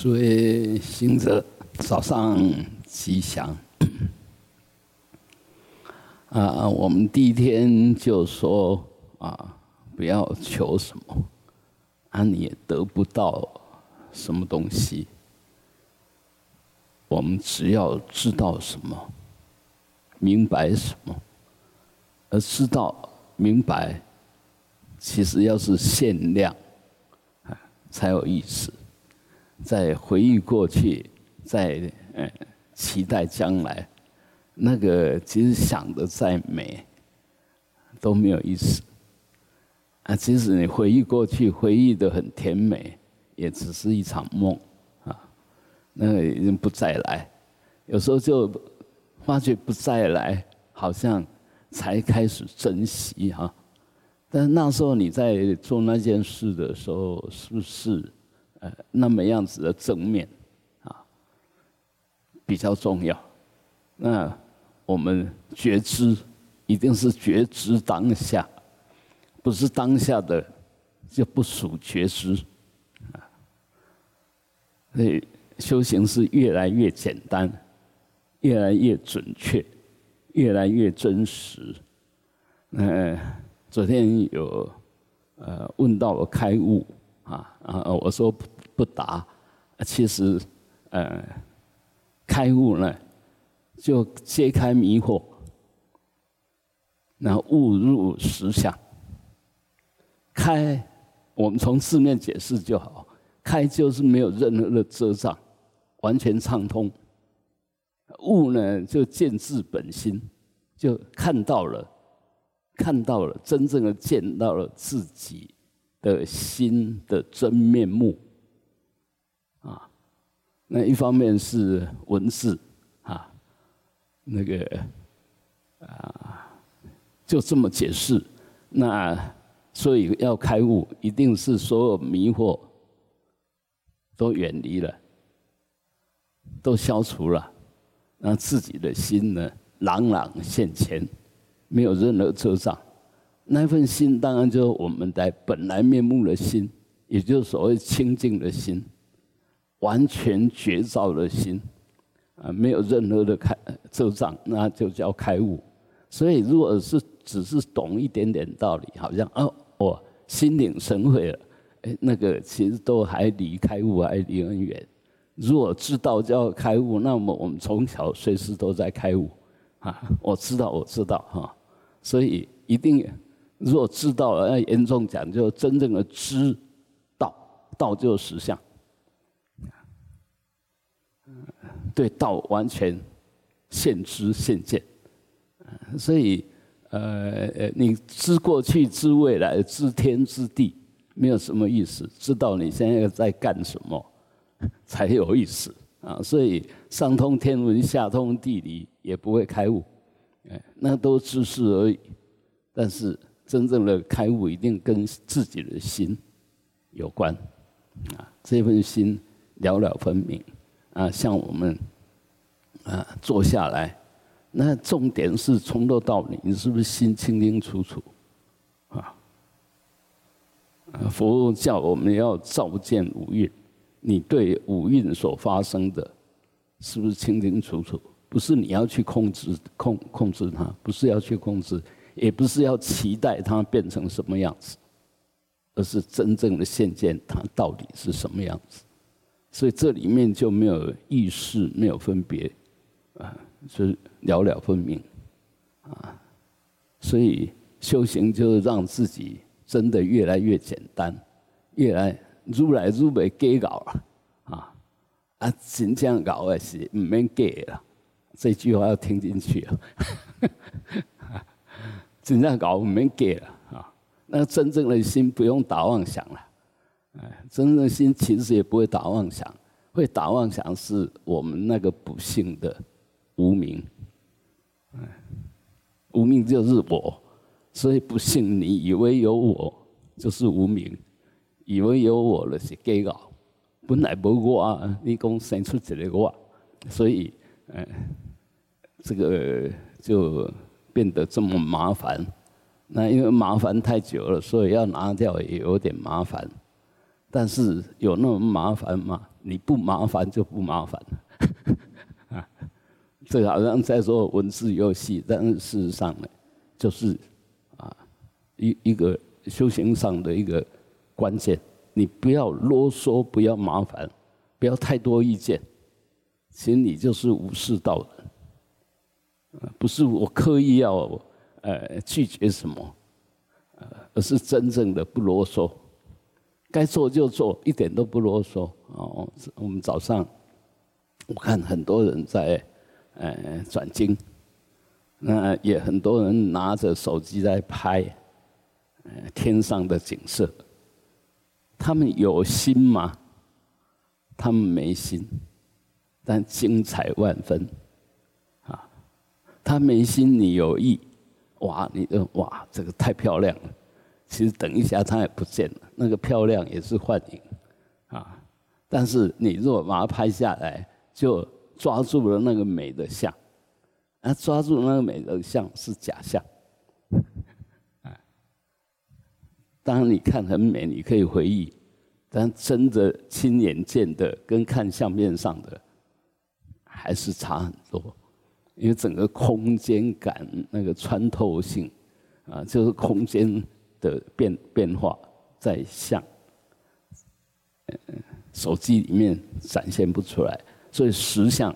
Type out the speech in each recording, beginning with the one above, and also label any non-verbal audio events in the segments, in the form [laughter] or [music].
诸位行者，早上吉祥。[coughs] 啊，我们第一天就说啊，不要求什么，啊，你也得不到什么东西。我们只要知道什么，明白什么，而知道明白，其实要是限量，啊，才有意思。在回忆过去，在呃期待将来，那个其实想的再美都没有意思。啊，即使你回忆过去，回忆的很甜美，也只是一场梦啊，那个已经不再来。有时候就发觉不再来，好像才开始珍惜哈。但那时候你在做那件事的时候，是不是？呃，那么样子的正面，啊，比较重要。那我们觉知一定是觉知当下，不是当下的就不属觉知，啊。所以修行是越来越简单，越来越准确，越来越真实。呃，昨天有呃问到我开悟。啊啊！我说不达，其实，呃，开悟呢，就揭开迷惑，那悟入实相。开，我们从字面解释就好，开就是没有任何的遮障，完全畅通。悟呢，就见自本心，就看到了，看到了，真正的见到了自己。的心的真面目，那一方面是文字，啊，那个啊，就这么解释。那所以要开悟，一定是所有迷惑都远离了，都消除了，让自己的心呢朗朗现前，没有任何遮障。那份心当然就是我们的本来面目的心，也就是所谓清净的心，完全觉照的心，啊，没有任何的开遮障，那就叫开悟。所以，如果是只是懂一点点道理，好像哦，我心领神会了，哎，那个其实都还离开悟还离很远。如果知道叫开悟，那么我们从小随时都在开悟，啊，我知道，我知道，哈，所以一定。如果知道了，要严重讲，就真正的知道，道就是实相。对道完全现知现见，所以呃呃，你知过去、知未来、知天知地，没有什么意思。知道你现在在干什么才有意思啊！所以上通天文，下通地理，也不会开悟，哎，那都知识而已。但是。真正的开悟一定跟自己的心有关，啊，这份心了了分明，啊，像我们啊坐下来，那重点是从头到尾，你是不是心清清楚楚，啊？佛教我们要照见五蕴，你对五蕴所发生的，是不是清清楚楚？不是你要去控制控控制它，不是要去控制。也不是要期待它变成什么样子，而是真正的现见它到底是什么样子。所以这里面就没有意识，没有分别，啊，是了了分明，啊，所以修行就是让自己真的越来越简单，越来如来如没给搞了，啊，啊，真正搞的是唔免给了，这句话要听进去啊。[laughs] 真正搞我们给了啊，那真正的心不用打妄想了，哎，真正心其实也不会打妄想，会打妄想是我们那个不幸的无名，哎，无名就是我，所以不幸你以为有我就是无名，以为有我了是假搞，本来无我，你讲生出一个我，所以，哎，这个就。变得这么麻烦，那因为麻烦太久了，所以要拿掉也有点麻烦。但是有那么麻烦吗？你不麻烦就不麻烦 [laughs] 啊。这好像在说文字游戏，但是事实上呢，就是啊一一个修行上的一个关键，你不要啰嗦，不要麻烦，不要太多意见，其实你就是无事道人，不是我刻意要呃拒绝什么，呃，而是真正的不啰嗦。该做就做，一点都不啰嗦哦。我们早上我看很多人在呃转经，那也很多人拿着手机在拍呃天上的景色。他们有心吗？他们没心，但精彩万分啊！他没心，你有意，哇！你的哇，这个太漂亮了。其实等一下它也不见了，那个漂亮也是幻影，啊！但是你如果把它拍下来，就抓住了那个美的像，啊，抓住那个美的像是假象，啊！当然你看很美，你可以回忆，但真的亲眼见的跟看相片上的还是差很多，因为整个空间感那个穿透性，啊，就是空间。的变变化在像，手机里面展现不出来，所以实像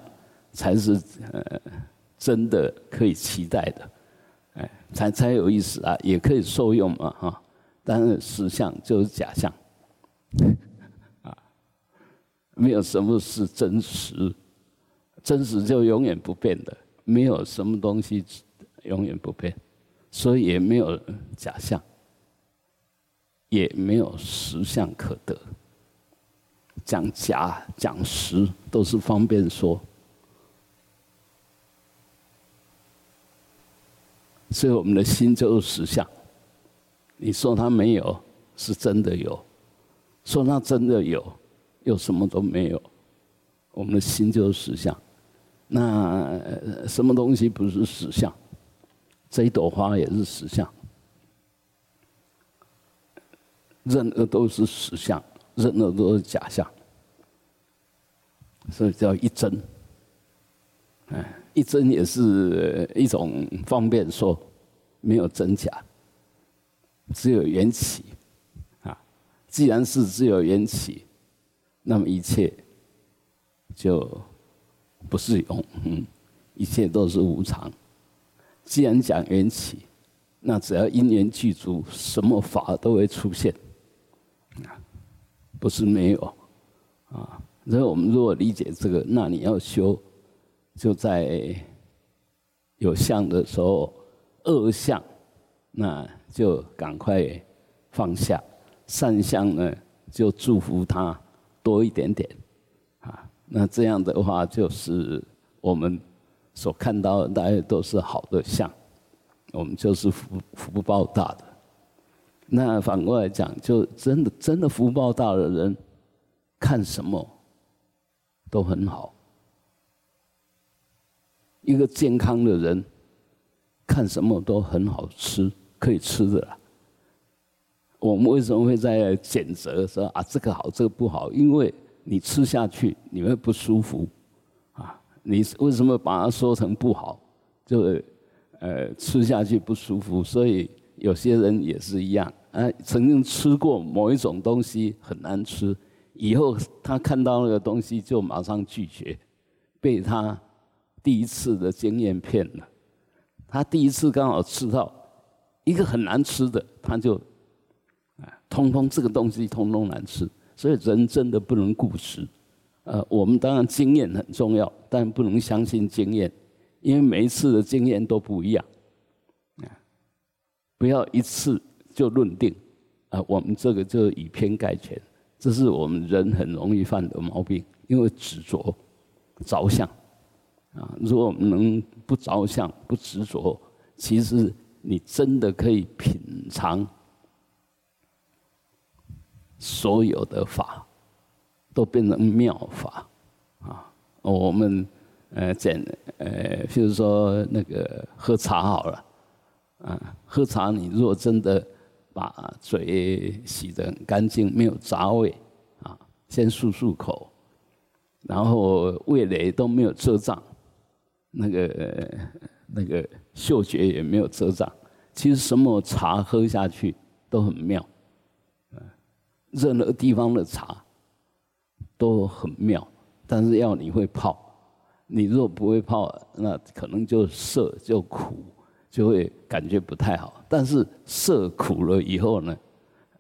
才是呃真的可以期待的，哎，才才有意思啊，也可以受用嘛哈，但是实像就是假象，[laughs] 啊，没有什么是真实，真实就永远不变的，没有什么东西永远不变，所以也没有假象。也没有实相可得，讲假讲实都是方便说，所以我们的心就是实相。你说它没有，是真的有；说它真的有，又什么都没有。我们的心就是实相。那什么东西不是实相？这一朵花也是实相。任何都是实相，任何都是假象，所以叫一真。哎，一真也是一种方便说，没有真假，只有缘起。啊，既然是只有缘起，那么一切就不是永恒，一切都是无常。既然讲缘起，那只要因缘具足，什么法都会出现。不是没有，啊，所以我们如果理解这个，那你要修，就在有相的时候，恶相，那就赶快放下；善相呢，就祝福他多一点点，啊，那这样的话，就是我们所看到的，大家都是好的相，我们就是福福报大的。那反过来讲，就真的真的福报大的人，看什么都很好。一个健康的人，看什么都很好吃，可以吃的啦。我们为什么会在谴责说啊这个好这个不好？因为你吃下去你会不舒服啊。你为什么把它说成不好？就呃吃下去不舒服，所以有些人也是一样。呃，曾经吃过某一种东西很难吃，以后他看到那个东西就马上拒绝，被他第一次的经验骗了。他第一次刚好吃到一个很难吃的，他就啊，通通这个东西通通难吃。所以人真的不能固执。呃，我们当然经验很重要，但不能相信经验，因为每一次的经验都不一样。啊，不要一次。就论定，啊，我们这个就以偏概全，这是我们人很容易犯的毛病，因为执着、着相，啊，如果我们能不着相、不执着，其实你真的可以品尝所有的法，都变成妙法，啊，我们呃简呃，譬如说那个喝茶好了，啊，喝茶你如果真的。把嘴洗得很干净，没有杂味，啊，先漱漱口，然后味蕾都没有遮障，那个那个嗅觉也没有遮障。其实什么茶喝下去都很妙，任何地方的茶都很妙，但是要你会泡。你如果不会泡，那可能就涩就苦，就会感觉不太好。但是涩苦了以后呢，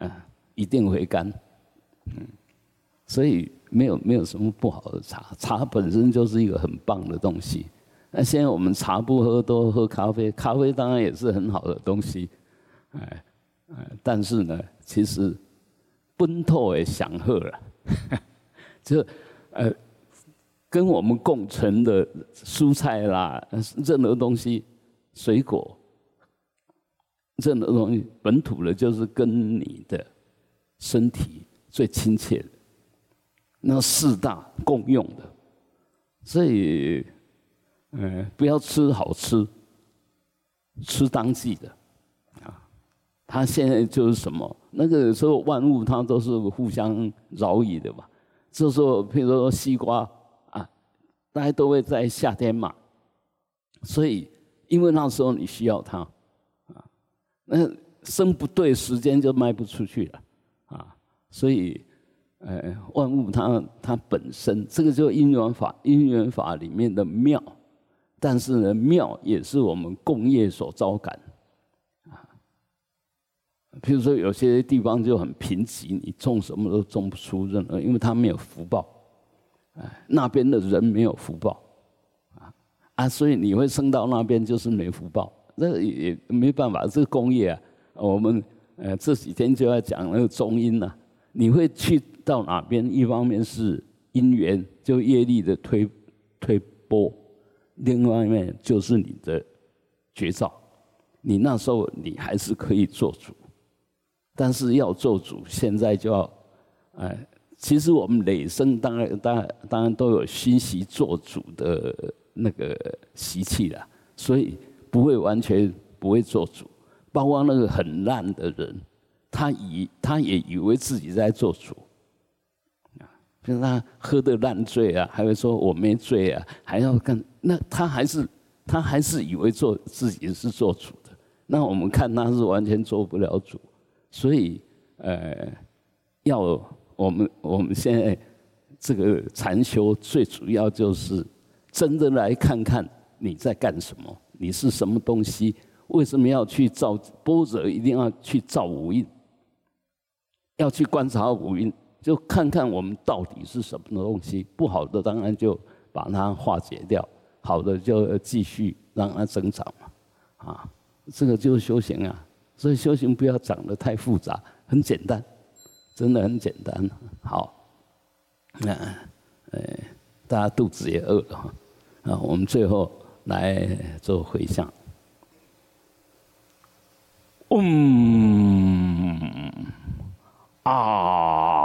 嗯，一定会干，嗯，所以没有没有什么不好的茶，茶本身就是一个很棒的东西。那现在我们茶不喝，多喝咖啡，咖啡当然也是很好的东西，哎哎，但是呢，其实奔透也享喝了，[laughs] 就呃。跟我们共存的蔬菜啦，任何东西、水果，这样的东西本土的，就是跟你的身体最亲切的。那四大共用的，所以，嗯，不要吃好吃，吃当季的，啊，它现在就是什么？那个时候万物它都是互相饶益的嘛。这时候，譬如说西瓜啊。大家都会在夏天嘛，所以因为那时候你需要它，那生不对时间就卖不出去了，啊，所以，呃，万物它它本身这个就因缘法，因缘法里面的妙，但是呢，妙也是我们共业所招感，啊，比如说有些地方就很贫瘠，你种什么都种不出任何，因为它没有福报。哎，那边的人没有福报，啊啊，所以你会生到那边就是没福报，那也没办法。这个工业啊，我们呃这几天就要讲那个中阴呐。你会去到哪边？一方面是因缘，就业力的推推波；另外一面就是你的绝招。你那时候你还是可以做主，但是要做主，现在就要哎。其实我们累生当然当然当然都有熏习做主的那个习气了，所以不会完全不会做主。包括那个很烂的人，他以他也以为自己在做主，啊，比如他喝的烂醉啊，还会说我没醉啊，还要干，那他还是他还是以为做自己是做主的。那我们看他是完全做不了主，所以呃要。我们我们现在这个禅修最主要就是真的来看看你在干什么，你是什么东西？为什么要去造波折？一定要去造五蕴，要去观察五蕴，就看看我们到底是什么东西。不好的当然就把它化解掉，好的就继续让它增长嘛。啊，这个就是修行啊。所以修行不要讲得太复杂，很简单。真的很简单，好，那，呃，大家肚子也饿了，啊，我们最后来做回向，嗯，啊。